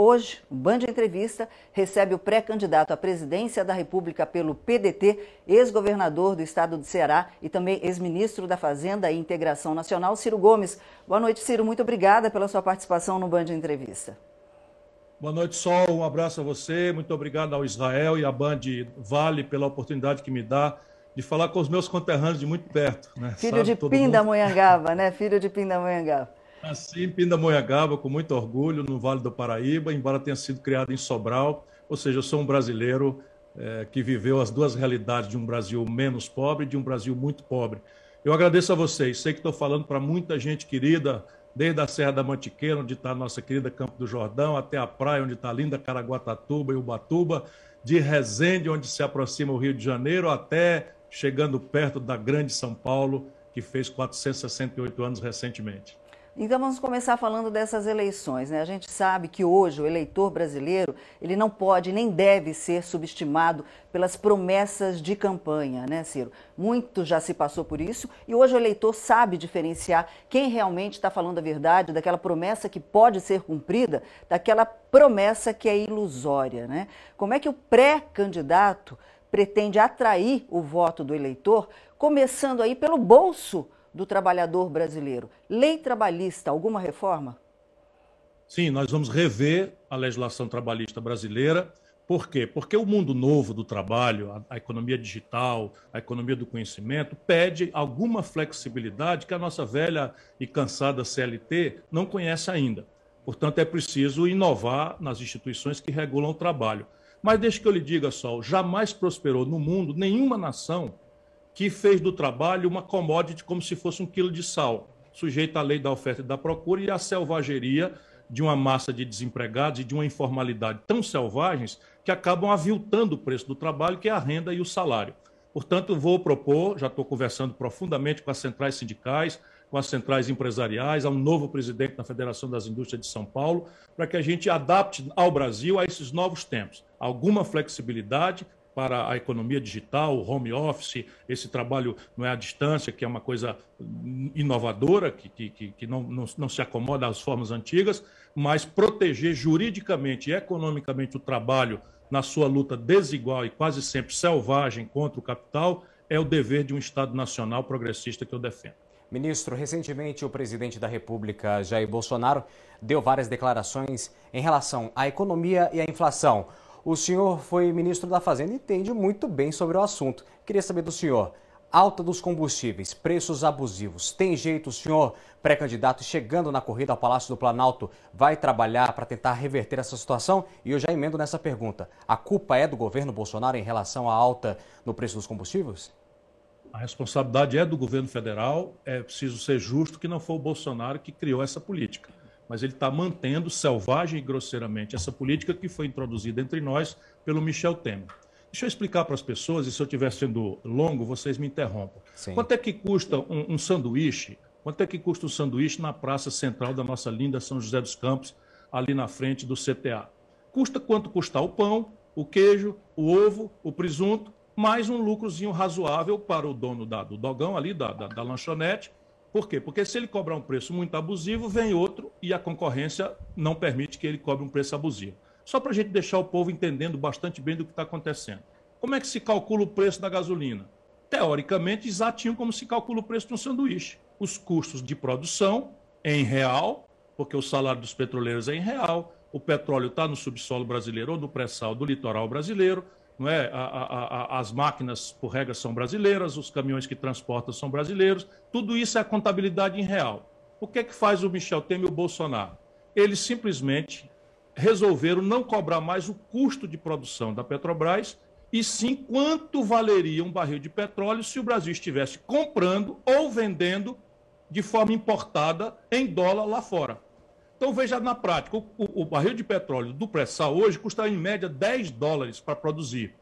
Hoje, o Band Entrevista recebe o pré-candidato à presidência da República pelo PDT, ex-governador do estado do Ceará e também ex-ministro da Fazenda e Integração Nacional, Ciro Gomes. Boa noite, Ciro. Muito obrigada pela sua participação no Band Entrevista. Boa noite, Sol. Um abraço a você. Muito obrigado ao Israel e à Band Vale pela oportunidade que me dá de falar com os meus conterrâneos de muito perto. Né? Filho Sabe, de Pindamonhangaba, né? Filho de Pindamonhangaba. Nasci em Pindamonhangaba com muito orgulho, no Vale do Paraíba, embora tenha sido criado em Sobral. Ou seja, eu sou um brasileiro é, que viveu as duas realidades de um Brasil menos pobre e de um Brasil muito pobre. Eu agradeço a vocês. Sei que estou falando para muita gente querida, desde a Serra da Mantiqueira, onde está a nossa querida Campo do Jordão, até a praia, onde está a linda Caraguatatuba e Ubatuba, de Resende, onde se aproxima o Rio de Janeiro, até chegando perto da grande São Paulo, que fez 468 anos recentemente. Então vamos começar falando dessas eleições. Né? A gente sabe que hoje o eleitor brasileiro ele não pode nem deve ser subestimado pelas promessas de campanha, né, Ciro? Muito já se passou por isso e hoje o eleitor sabe diferenciar quem realmente está falando a verdade daquela promessa que pode ser cumprida, daquela promessa que é ilusória. Né? Como é que o pré-candidato pretende atrair o voto do eleitor, começando aí pelo bolso do trabalhador brasileiro. Lei trabalhista, alguma reforma? Sim, nós vamos rever a legislação trabalhista brasileira. Por quê? Porque o mundo novo do trabalho, a, economia digital, a economia do conhecimento, pede alguma flexibilidade que a nossa velha e cansada CLT não conhece ainda. Portanto, é preciso inovar nas instituições que regulam o trabalho. Mas deixe que eu lhe diga só, jamais prosperou no mundo nenhuma nação que fez do trabalho uma commodity como se fosse um quilo de sal, sujeita à lei da oferta e da procura e à selvageria de uma massa de desempregados e de uma informalidade tão selvagens que acabam aviltando o preço do trabalho, que é a renda e o salário. Portanto, vou propor, já estou conversando profundamente com as centrais sindicais, com as centrais empresariais, a um novo presidente da Federação das Indústrias de São Paulo, para que a gente adapte ao Brasil a esses novos tempos. Alguma flexibilidade, para a economia digital, o home office, esse trabalho não é à distância, que é uma coisa inovadora, que, que, que não, não, não se acomoda às formas antigas, mas proteger juridicamente e economicamente o trabalho na sua luta desigual e quase sempre selvagem contra o capital é o dever de um Estado nacional progressista que eu defendo. Ministro, recentemente o presidente da República, Jair Bolsonaro, deu várias declarações em relação à economia e à inflação. O senhor foi ministro da Fazenda e entende muito bem sobre o assunto. Queria saber do senhor, alta dos combustíveis, preços abusivos. Tem jeito o senhor, pré-candidato, chegando na corrida ao Palácio do Planalto, vai trabalhar para tentar reverter essa situação? E eu já emendo nessa pergunta. A culpa é do governo Bolsonaro em relação à alta no preço dos combustíveis? A responsabilidade é do governo federal. É preciso ser justo que não foi o Bolsonaro que criou essa política mas ele está mantendo selvagem e grosseiramente essa política que foi introduzida entre nós pelo Michel Temer. Deixa eu explicar para as pessoas, e se eu estiver sendo longo, vocês me interrompam. Sim. Quanto é que custa um, um sanduíche? Quanto é que custa um sanduíche na praça central da nossa linda São José dos Campos, ali na frente do CTA? Custa quanto custar o pão, o queijo, o ovo, o presunto, mais um lucrozinho razoável para o dono da, do dogão ali, da, da, da lanchonete, por quê? Porque se ele cobrar um preço muito abusivo, vem outro e a concorrência não permite que ele cobre um preço abusivo. Só para a gente deixar o povo entendendo bastante bem do que está acontecendo. Como é que se calcula o preço da gasolina? Teoricamente, exatinho como se calcula o preço de um sanduíche. Os custos de produção em real, porque o salário dos petroleiros é em real, o petróleo está no subsolo brasileiro ou no pré-sal do litoral brasileiro, não é? A, a, a, as máquinas, por regra, são brasileiras, os caminhões que transportam são brasileiros, tudo isso é contabilidade em real. O que é que faz o Michel Temer e o Bolsonaro? Eles simplesmente resolveram não cobrar mais o custo de produção da Petrobras, e sim quanto valeria um barril de petróleo se o Brasil estivesse comprando ou vendendo de forma importada em dólar lá fora. Então veja na prática, o, o, barril de petróleo do pré-sal hoje custa em média 10 dólares para produzir.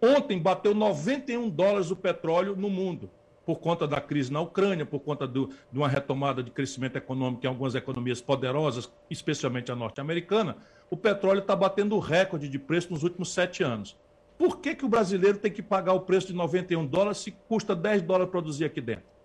Ontem bateu 91 dólares o petróleo no mundo, por conta da crise na Ucrânia, por conta do, de uma retomada de crescimento econômico em algumas economias poderosas, especialmente a norte-americana. O petróleo está batendo recorde de preço nos últimos sete anos. Por que, que o brasileiro tem que pagar o preço de 91 dólares se custa 10 dólares produzir aqui dentro?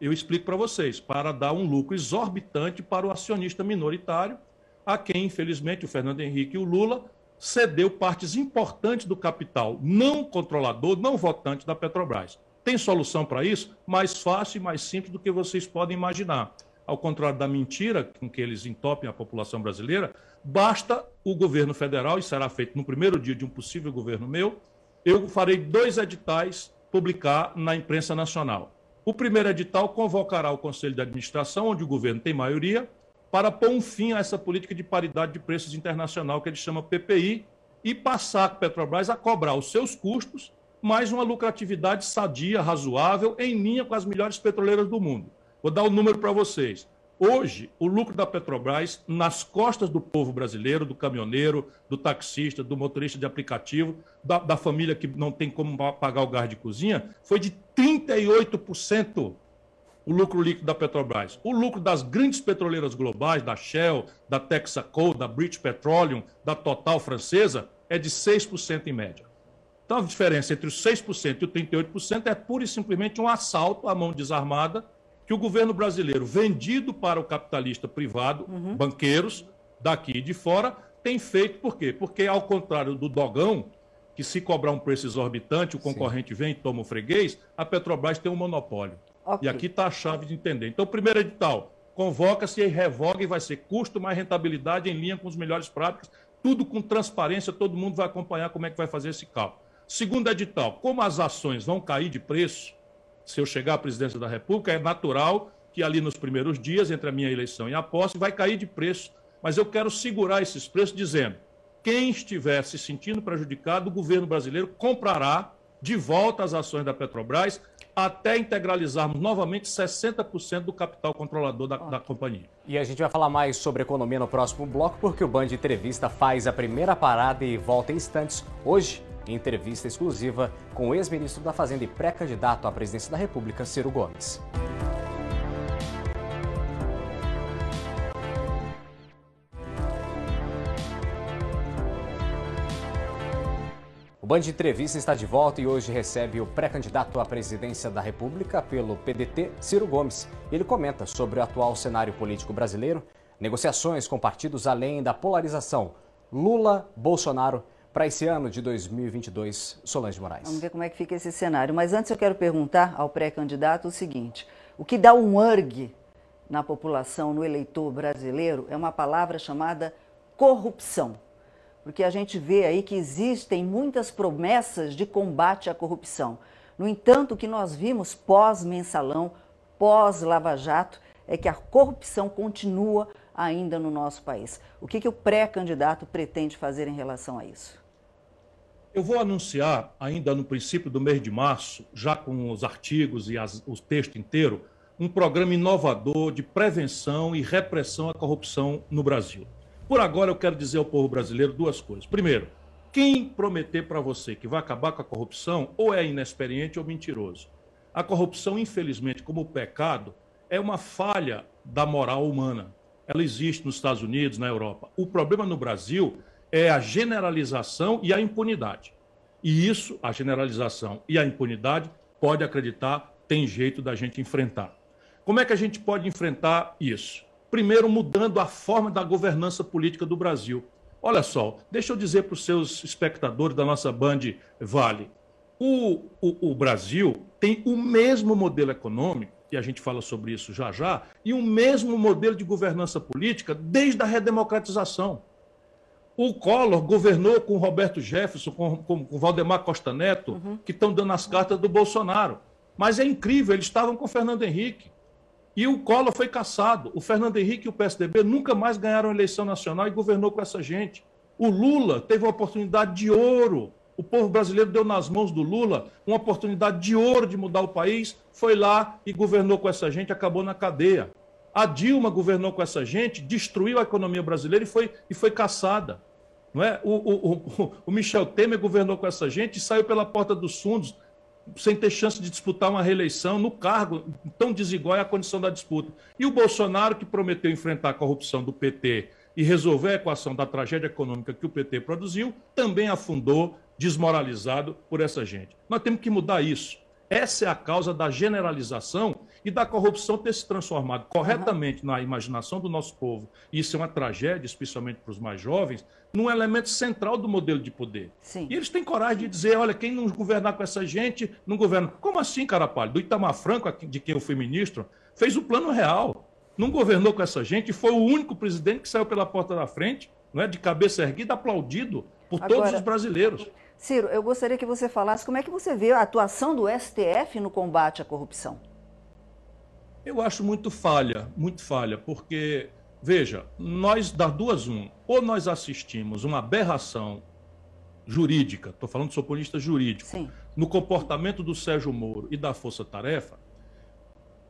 eu explico para vocês, para dar um lucro exorbitante para o acionista minoritário, a quem, infelizmente, o Fernando Henrique e o Lula cedeu partes importantes do capital não controlador, não votante da Petrobras. Tem solução para isso? Mais fácil e mais simples do que vocês podem imaginar. Ao contrário da mentira com que eles entopem a população brasileira, basta o governo federal, e será feito no primeiro dia de um possível governo meu, eu farei dois editais publicar na imprensa nacional. O primeiro edital convocará o Conselho de Administração, onde o governo tem maioria, para pôr um fim a essa política de paridade de preços internacional que ele chama PPI e passar a Petrobras a cobrar os seus custos mais uma lucratividade sadia, razoável, em linha com as melhores petroleiras do mundo. Vou dar o um número para vocês. Hoje, o lucro da Petrobras, nas costas do povo brasileiro, do caminhoneiro, do taxista, do motorista de aplicativo, da, da família que não tem como pagar o gás de cozinha, foi de 38% o lucro líquido da Petrobras. O lucro das grandes petroleiras globais, da Shell, da Texaco, da British Petroleum, da Total francesa, é de 6% em média. Então, a diferença entre os 6% e o 38% é pura e simplesmente um assalto à mão desarmada que o governo brasileiro, vendido para o capitalista privado, uhum. banqueiros, daqui e de fora, tem feito por quê? Porque, ao contrário do dogão, que se cobrar um preço exorbitante, o concorrente Sim. vem e toma o freguês, a Petrobras tem um monopólio. Okay. E aqui está a chave de entender. Então, primeiro edital, convoca-se e revoga e vai ser custo mais rentabilidade em linha com os melhores práticas, tudo com transparência, todo mundo vai acompanhar como é que vai fazer esse cálculo. Segundo edital, como as ações vão cair de preço, se eu chegar à presidência da República, é natural que ali nos primeiros dias, entre a minha eleição e a posse, vai cair de preço. Mas eu quero segurar esses preços dizendo: quem estiver se sentindo prejudicado, o governo brasileiro comprará de volta as ações da Petrobras até integralizarmos novamente 60% do capital controlador da, da, companhia. E a gente vai falar mais sobre economia no próximo bloco, porque o Band Entrevista faz a primeira parada e volta em instantes. Hoje, em entrevista exclusiva com o ex-ministro da Fazenda e pré-candidato à presidência da República, Ciro Gomes. O Band de Entrevista está de volta e hoje recebe o pré-candidato à presidência da República pelo PDT, Ciro Gomes. Ele comenta sobre o atual cenário político brasileiro, negociações com partidos além da polarização Lula, Bolsonaro para esse ano de 2022, Solange Moraes. Vamos ver como é que fica esse cenário. Mas antes eu quero perguntar ao pré-candidato o seguinte: o que dá um ergue na população, no eleitor brasileiro, é uma palavra chamada corrupção porque a gente vê aí que existem muitas promessas de combate à corrupção. No entanto, o que nós vimos pós-mensalão, pós-Lava Jato, é que a corrupção continua ainda no nosso país. O que, que o pré-candidato pretende fazer em relação a isso? Eu vou anunciar, ainda no princípio do mês de março, já com os artigos e as, o texto inteiro, um programa inovador de prevenção e repressão à corrupção no Brasil. Por agora, eu quero dizer ao povo brasileiro duas coisas. Primeiro, quem prometer para você que vai acabar com a corrupção ou é inexperiente ou mentiroso. A corrupção, infelizmente, como pecado, é uma falha da moral humana. Ela existe nos Estados Unidos, na Europa. O problema no Brasil é a generalização e a impunidade. E isso, a generalização e a impunidade, pode acreditar, tem jeito da gente enfrentar. Como é que a gente pode enfrentar isso? Primeiro, mudando a forma da governança política do Brasil. Olha só, deixa eu dizer para os seus espectadores da nossa Band Vale. O, o, o Brasil tem o mesmo modelo econômico, e a gente fala sobre isso já já, e o mesmo modelo de governança política desde a redemocratização. O Collor governou com Roberto Jefferson, com, com, com Valdemar Costa Neto, uhum. que estão dando as cartas do Bolsonaro. Mas é incrível, eles estavam com Fernando Henrique. E o Collor foi caçado. O Fernando Henrique e o PSDB nunca mais ganharam eleição nacional e governou com essa gente. O Lula teve uma oportunidade de ouro. O povo brasileiro deu nas mãos do Lula uma oportunidade de ouro de mudar o país, foi lá e governou com essa gente, acabou na cadeia. A Dilma governou com essa gente, destruiu a economia brasileira e foi, e foi caçada. Não é? o, o, o, Michel Temer governou com essa gente e saiu pela porta dos fundos, sem ter chance de disputar uma reeleição no cargo, tão desigual é a condição da disputa. E o Bolsonaro, que prometeu enfrentar a corrupção do PT e resolver a equação da tragédia econômica que o PT produziu, também afundou, desmoralizado por essa gente. Nós temos que mudar isso. Essa é a causa da generalização e da corrupção ter se transformado corretamente na imaginação do nosso povo, e isso é uma tragédia, especialmente para os mais jovens, num elemento central do modelo de poder. Sim. E eles têm coragem de dizer, olha, quem não governar com essa gente, não governa. Como assim, Carapalho? Do Itamar Franco, de quem eu fui ministro, fez o plano real. Não governou com essa gente, foi o único presidente que saiu pela porta da frente, não é, de cabeça erguida, aplaudido por Agora, todos os brasileiros. Ciro, eu gostaria que você falasse como é que você vê a atuação do STF no combate à corrupção. Eu acho muito falha, muito falha, porque, veja, nós, das duas, um, ou nós assistimos uma aberração jurídica, estou falando do soponista jurídico, Sim. no comportamento do Sérgio Moro e da Força Tarefa,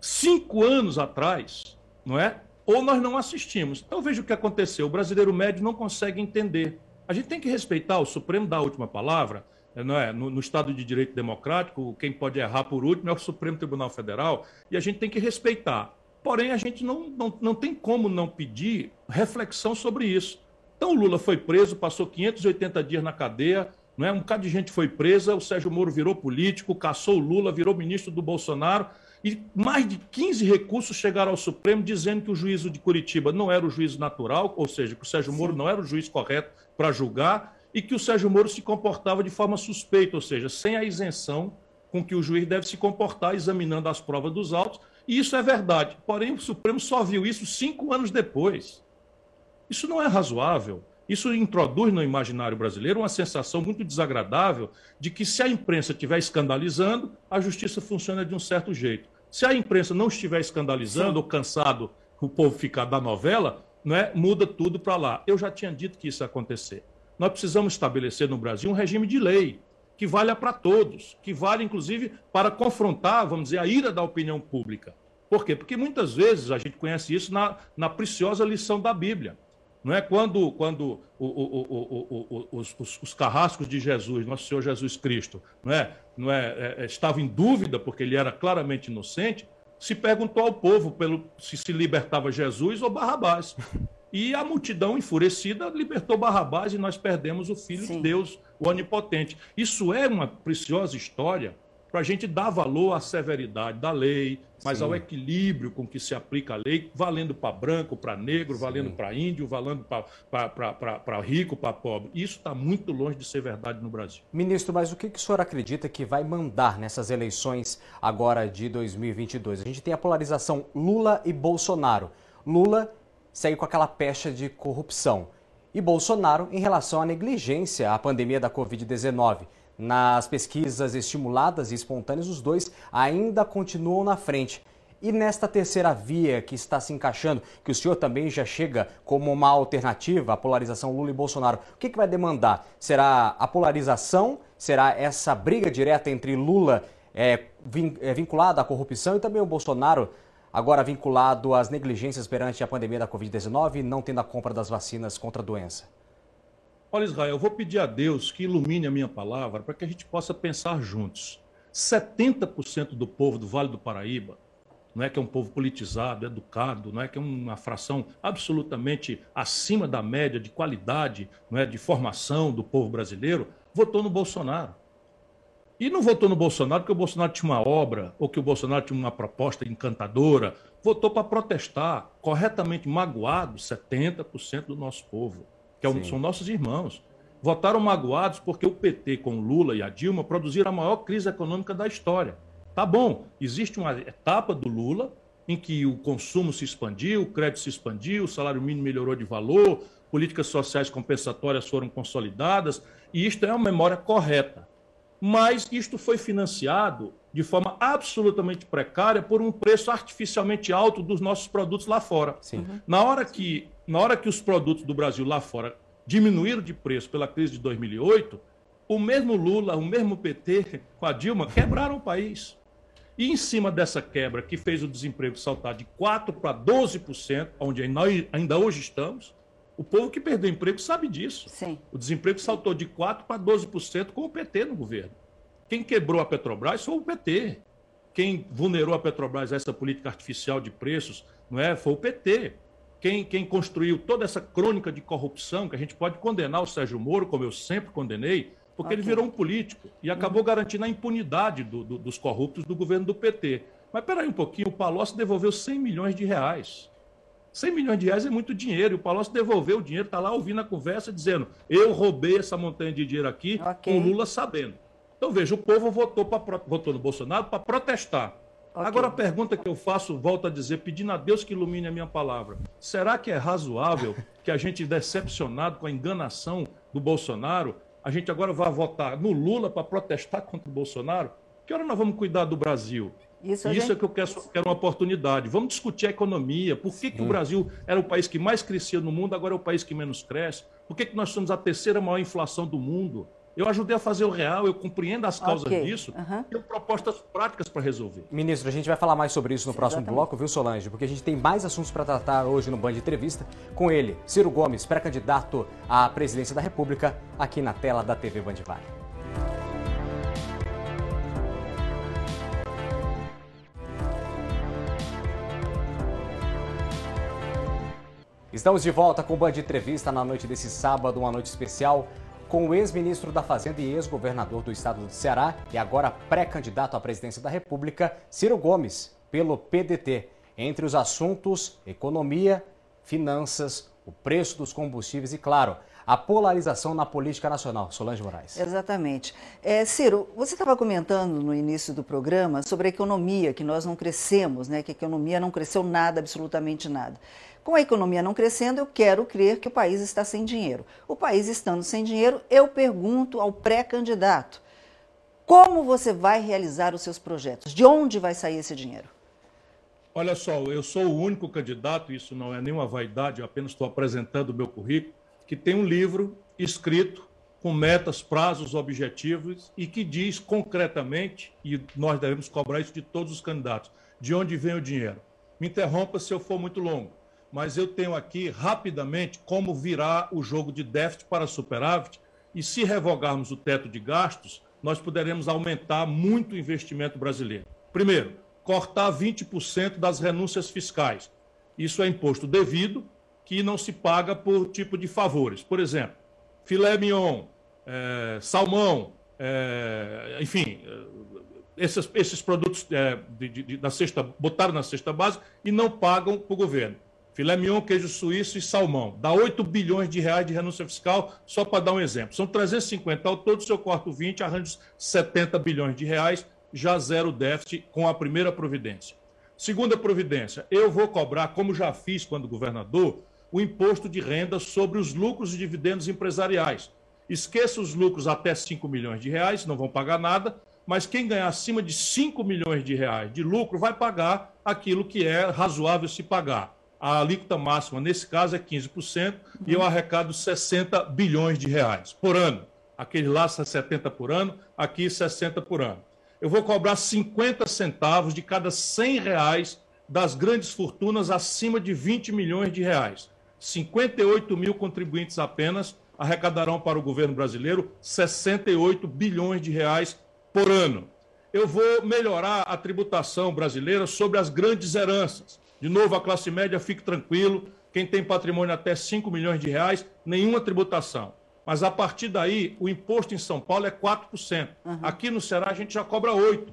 cinco anos atrás, não é? Ou nós não assistimos. Então veja o que aconteceu. O brasileiro médio não consegue entender. A gente tem que respeitar o Supremo da última palavra, é? No, no, Estado de Direito Democrático, quem pode errar por último é o Supremo Tribunal Federal, e a gente tem que respeitar. Porém, a gente não, não, não tem como não pedir reflexão sobre isso. Então, o Lula foi preso, passou 580 dias na cadeia, não é? um bocado de gente foi presa, o Sérgio Moro virou político, caçou o Lula, virou ministro do Bolsonaro, e mais de 15 recursos chegaram ao Supremo dizendo que o juízo de Curitiba não era o juízo natural, ou seja, que o Sérgio Moro Sim. não era o juiz correto para julgar, e que o Sérgio Moro se comportava de forma suspeita, ou seja, sem a isenção com que o juiz deve se comportar examinando as provas dos autos. E isso é verdade. Porém, o Supremo só viu isso cinco anos depois. Isso não é razoável. Isso introduz no imaginário brasileiro uma sensação muito desagradável de que, se a imprensa estiver escandalizando, a justiça funciona de um certo jeito. Se a imprensa não estiver escandalizando Sim. ou cansado o povo ficar da novela, né, muda tudo para lá. Eu já tinha dito que isso ia acontecer. Nós precisamos estabelecer no Brasil um regime de lei que valha para todos, que vale inclusive para confrontar, vamos dizer, a ira da opinião pública. Por quê? Porque muitas vezes a gente conhece isso na, na preciosa lição da Bíblia. Não é quando, quando o, o, o, os, os, os, carrascos de Jesus, nosso Senhor Jesus Cristo, não é, não é, é, é estava em dúvida porque ele era claramente inocente, se perguntou ao povo pelo, se se libertava Jesus ou Barrabás. E a multidão enfurecida libertou Barrabás e nós perdemos o Filho Sim. de Deus, o Onipotente. Isso é uma preciosa história para a gente dar valor à severidade da lei, mas Sim. ao equilíbrio com que se aplica a lei, valendo para branco, para negro, Sim. valendo para índio, valendo para rico, para pobre. Isso está muito longe de ser verdade no Brasil. Ministro, mas o que, que o senhor acredita que vai mandar nessas eleições agora de 2022? A gente tem a polarização Lula e Bolsonaro. Lula segue com aquela pecha de corrupção. E Bolsonaro em relação à negligência à pandemia da Covid-19. Nas pesquisas estimuladas e espontâneas, os dois ainda continuam na frente. E nesta terceira via que está se encaixando, que o senhor também já chega como uma alternativa à polarização Lula e Bolsonaro, o que, que vai demandar? Será a polarização? Será essa briga direta entre Lula é, vinculada à corrupção e também o Bolsonaro agora vinculado às negligências perante a pandemia da Covid-19, não tendo a compra das vacinas contra a doença? Olha, Israel, eu vou pedir a Deus que ilumine a minha palavra para que a gente possa pensar juntos. 70% do povo do Vale do Paraíba, não é que é um povo politizado, educado, não é que é uma fração absolutamente acima da média de qualidade, não é de formação do povo brasileiro, votou no Bolsonaro. E não votou no Bolsonaro porque o Bolsonaro tinha uma obra ou que o Bolsonaro tinha uma proposta encantadora. Votou para protestar, corretamente magoado, 70% do nosso povo, que é são nossos irmãos. Votaram magoados porque o PT, com o Lula e a Dilma, produziram a maior crise econômica da história. Tá bom, existe uma etapa do Lula em que o consumo se expandiu, o crédito se expandiu, o salário mínimo melhorou de valor, políticas sociais compensatórias foram consolidadas, e isto é uma memória correta mas isto foi financiado de forma absolutamente precária por um preço artificialmente alto dos nossos produtos lá fora. Uhum. Na, hora que, na hora que os produtos do Brasil lá fora diminuíram de preço pela crise de 2008, o mesmo Lula, o mesmo PT com a Dilma quebraram o país. E em cima dessa quebra que fez o desemprego saltar de 4% para 12%, onde nós ainda hoje estamos, o povo que perdeu emprego sabe disso. Sim. O desemprego saltou de 4% para 12% com o PT no governo. Quem quebrou a Petrobras foi o PT. Quem vulnerou a Petrobras a essa política artificial de preços não é? foi o PT. Quem, quem construiu toda essa crônica de corrupção, que a gente pode condenar o Sérgio Moro, como eu sempre condenei, porque okay. ele virou um político e acabou uhum. garantindo a impunidade do, do, dos corruptos do governo do PT. Mas peraí um pouquinho, o Palocci devolveu 100 milhões de reais. 100 milhões de reais é muito dinheiro. E o Palocci devolveu o dinheiro, está lá ouvindo a conversa, dizendo: eu roubei essa montanha de dinheiro aqui, okay. com Lula sabendo. Então, veja, o povo votou, pra, votou no Bolsonaro para protestar. Okay. Agora, a pergunta que eu faço, volto a dizer, pedindo a Deus que ilumine a minha palavra: será que é razoável que a gente, decepcionado com a enganação do Bolsonaro, a gente agora vá votar no Lula para protestar contra o Bolsonaro? Que hora nós vamos cuidar do Brasil? Isso, Isso gente... é que eu quero, quero, uma oportunidade. Vamos discutir a economia. Por que, que o Brasil era o país que mais crescia no mundo, agora é o país que menos cresce? Por que, que nós somos a terceira maior inflação do mundo? Eu ajudei a fazer o real, eu compreendo as causas okay. disso, uhum. tenho propostas práticas para resolver. Ministro, a gente vai falar mais sobre isso no próximo Exatamente. bloco, viu, Solange? Porque a gente tem mais assuntos para tratar hoje no Band Entrevista com ele, Ciro Gomes, pré-candidato à presidência da República, aqui na tela da TV Band Vale. Estamos de volta com o Band Entrevista na noite desse sábado, uma noite especial, com o ex-ministro da Fazenda e ex-governador do estado do Ceará e agora pré-candidato à presidência da República, Ciro Gomes, pelo PDT. Entre os assuntos, economia, finanças, o preço dos combustíveis e, claro, a polarização na política nacional. Solange Moraes. Exatamente. É, Ciro, você estava comentando no início do programa sobre a economia, que nós não crescemos, né? que a economia não cresceu nada, absolutamente nada. Com a economia não crescendo, eu quero crer que o país está sem dinheiro. O país estando sem dinheiro, eu pergunto ao pré-candidato: como você vai realizar os seus projetos? De onde vai sair esse dinheiro? Olha só, eu sou o único candidato, isso não é nenhuma vaidade, eu apenas estou apresentando o meu currículo que tem um livro escrito com metas, prazos, objetivos e que diz concretamente, e nós devemos cobrar isso de todos os candidatos, de onde vem o dinheiro. Me interrompa se eu for muito longo, mas eu tenho aqui rapidamente como virar o jogo de déficit para superávit e se revogarmos o teto de gastos, nós poderemos aumentar muito o investimento brasileiro. Primeiro, cortar 20% das renúncias fiscais. Isso é imposto devido, que não se paga por tipo de favores. Por exemplo, filé mignon, é, salmão, é, enfim, esses, esses produtos é, de, de, da cesta, botaram na cesta básica e não pagam para o governo. Filé mignon, queijo suíço e salmão. Dá 8 bilhões de reais de renúncia fiscal, só para dar um exemplo. São 350 ao todo, se eu corto 20, arranjo 70 bilhões de reais, já zero déficit com a primeira providência. Segunda providência, eu vou cobrar, como já fiz quando governador, o imposto de renda sobre os lucros e dividendos empresariais. Esqueça os lucros até 5 milhões de reais, não vão pagar nada, mas quem ganhar acima de 5 milhões de reais de lucro vai pagar aquilo que é razoável se pagar. A alíquota máxima, nesse caso, é 15% e eu arrecado 60 bilhões de reais por ano. Aquele lá 70 por ano, aqui 60 por ano. Eu vou cobrar 50 centavos de cada 100 reais das grandes fortunas acima de 20 milhões de reais. 58 mil contribuintes apenas arrecadarão para o governo brasileiro 68 bilhões de reais por ano. Eu vou melhorar a tributação brasileira sobre as grandes heranças. De novo, a classe média fique tranquilo, quem tem patrimônio até 5 milhões de reais, nenhuma tributação. Mas a partir daí, o imposto em São Paulo é 4%. Uhum. Aqui no Ceará a gente já cobra 8%.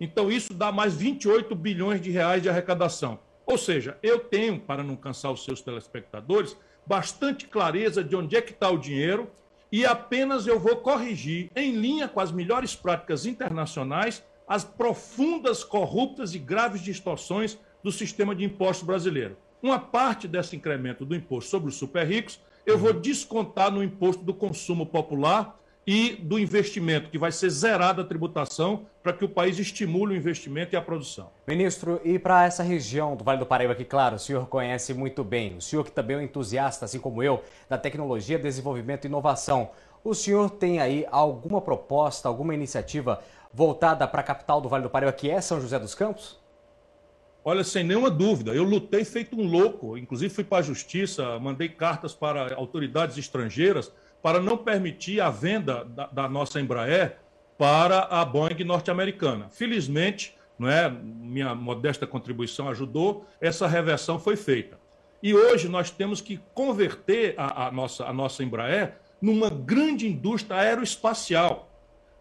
Então isso dá mais 28 bilhões de reais de arrecadação. Ou seja, eu tenho, para não cansar os seus telespectadores, bastante clareza de onde é que está o dinheiro e apenas eu vou corrigir, em linha com as melhores práticas internacionais, as profundas, corruptas e graves distorções do sistema de impostos brasileiro. Uma parte desse incremento do imposto sobre os super ricos eu vou descontar no imposto do consumo popular e do investimento, que vai ser zerada a tributação para que o país estimule o investimento e a produção. Ministro, e para essa região do Vale do Paraíba, que, claro, o senhor conhece muito bem, o senhor que também é um entusiasta, assim como eu, da tecnologia, desenvolvimento e inovação, o senhor tem aí alguma proposta, alguma iniciativa voltada para a capital do Vale do Paraíba, que é São José dos Campos? Olha, sem nenhuma dúvida, eu lutei feito um louco, inclusive fui para a justiça, mandei cartas para autoridades estrangeiras para não permitir a venda da, da nossa Embraer para a Boeing norte-americana. Felizmente, não é, minha modesta contribuição ajudou, essa reversão foi feita. E hoje nós temos que converter a, a nossa, a nossa Embraer numa grande indústria aeroespacial.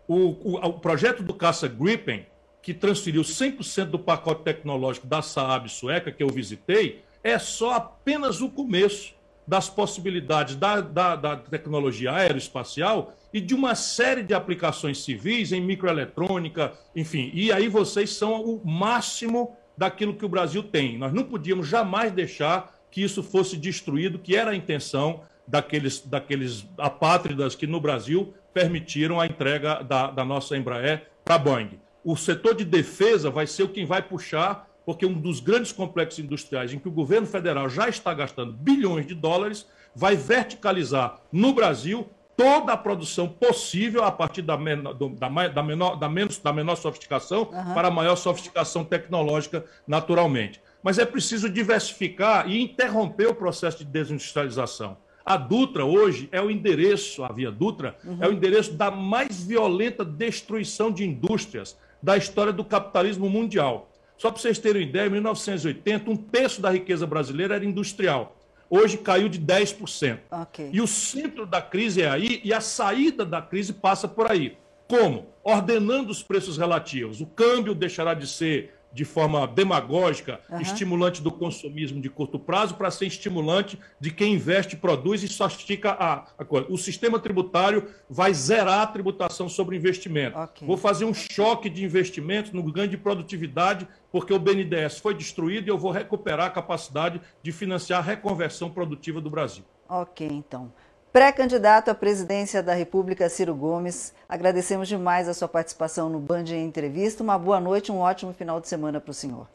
O, o, o projeto do caça Gripen, que transferiu 100% do pacote tecnológico da Saab sueca, que eu visitei, é só apenas o começo das possibilidades da, da, da, tecnologia aeroespacial e de uma série de aplicações civis em microeletrônica, enfim. E aí vocês são o máximo daquilo que o Brasil tem. Nós não podíamos jamais deixar que isso fosse destruído, que era a intenção daqueles, daqueles apátridas que no Brasil permitiram a entrega da, da nossa Embraer para a Boeing. O setor de defesa vai ser o quem vai puxar porque um dos grandes complexos industriais em que o governo federal já está gastando bilhões de dólares vai verticalizar no Brasil toda a produção possível a partir da, menor, da, da, menor, da, menos, da menor sofisticação uhum. para a maior sofisticação tecnológica, naturalmente. Mas é preciso diversificar e interromper o processo de desindustrialização. A Dutra hoje é o endereço, a Via Dutra, uhum. é o endereço da mais violenta destruição de indústrias da história do capitalismo mundial. Só para vocês terem uma ideia, em 1980, um terço da riqueza brasileira era industrial. Hoje caiu de 10%. Okay. E o centro da crise é aí e a saída da crise passa por aí. Como? Ordenando os preços relativos. O câmbio deixará de ser de forma demagógica, uhum. estimulante do consumismo de curto prazo, para ser estimulante de quem investe, produz e sofistica a, a coisa. O sistema tributário vai zerar a tributação sobre investimento. Okay. Vou fazer um choque de investimentos no ganho de produtividade, porque o BNDES foi destruído e eu vou recuperar a capacidade de financiar a reconversão produtiva do Brasil. Ok, então. Pré-candidato à presidência da República, Ciro Gomes, agradecemos demais a sua participação no Band em Entrevista. Uma boa noite, um ótimo final de semana para o senhor.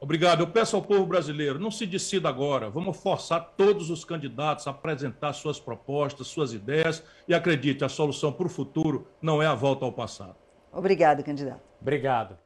Obrigado. Eu peço ao povo brasileiro, não se decida agora. Vamos forçar todos os candidatos a apresentar suas propostas, suas ideias e acredite, a solução para o futuro não é a volta ao passado. Obrigado, candidato. Obrigado.